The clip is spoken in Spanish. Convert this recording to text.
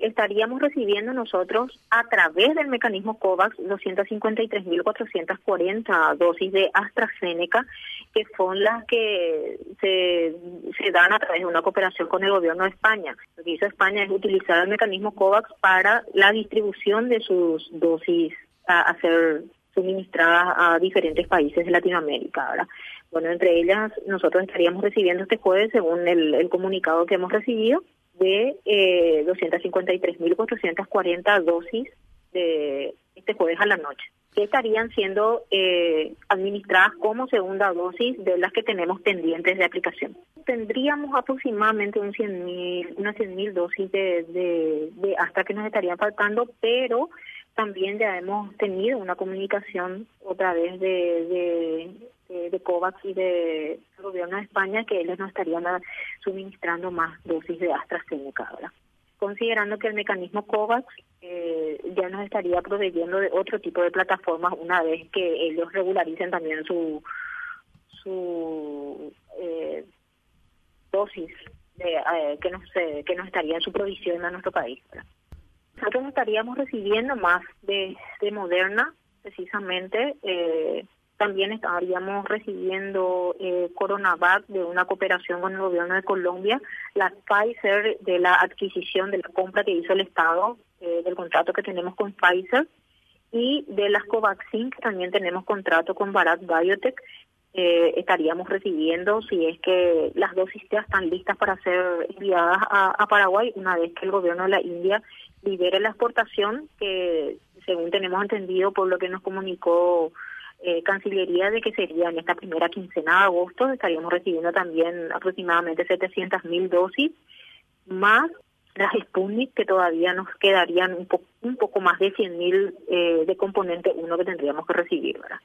estaríamos recibiendo nosotros a través del mecanismo COVAX 253.440 dosis de AstraZeneca, que son las que se, se dan a través de una cooperación con el gobierno de España. Lo que hizo España es utilizar el mecanismo COVAX para la distribución de sus dosis a, ser suministradas a diferentes países de Latinoamérica. ¿verdad? Bueno, entre ellas nosotros estaríamos recibiendo este jueves, según el comunicado que hemos recibido, de eh, 253.440 dosis de este jueves a la noche, que estarían siendo eh, administradas como segunda dosis de las que tenemos pendientes de aplicación. Tendríamos aproximadamente un 100.000, unas 100.000 dosis de, de hasta que nos estarían faltando, pero también ya hemos tenido una comunicación otra vez de, de, de, COVAX y del gobierno de España que ellos nos estarían suministrando más dosis de AstraZeneca ahora. Considerando que el mecanismo COVAX eh, ya nos estaría proveyendo de otro tipo de plataformas una vez que ellos regularicen también su su eh, dosis de, eh, que nos eh, que nos estaría en su provisión a nuestro país. ¿verdad? Nosotros estaríamos recibiendo más de, de Moderna, precisamente. Eh, también estaríamos recibiendo eh, Coronavac de una cooperación con el gobierno de Colombia, la Pfizer de la adquisición de la compra que hizo el Estado, eh, del contrato que tenemos con Pfizer, y de las Covaxin, que también tenemos contrato con Bharat Biotech, eh, estaríamos recibiendo si es que las dosis ya están listas para ser enviadas a, a, Paraguay una vez que el gobierno de la India libere la exportación que según tenemos entendido por lo que nos comunicó eh, Cancillería de que sería en esta primera quincena de agosto estaríamos recibiendo también aproximadamente 700 mil dosis más las Sputnik que todavía nos quedarían un, po un poco más de 100 mil eh, de componente uno que tendríamos que recibir, ¿verdad?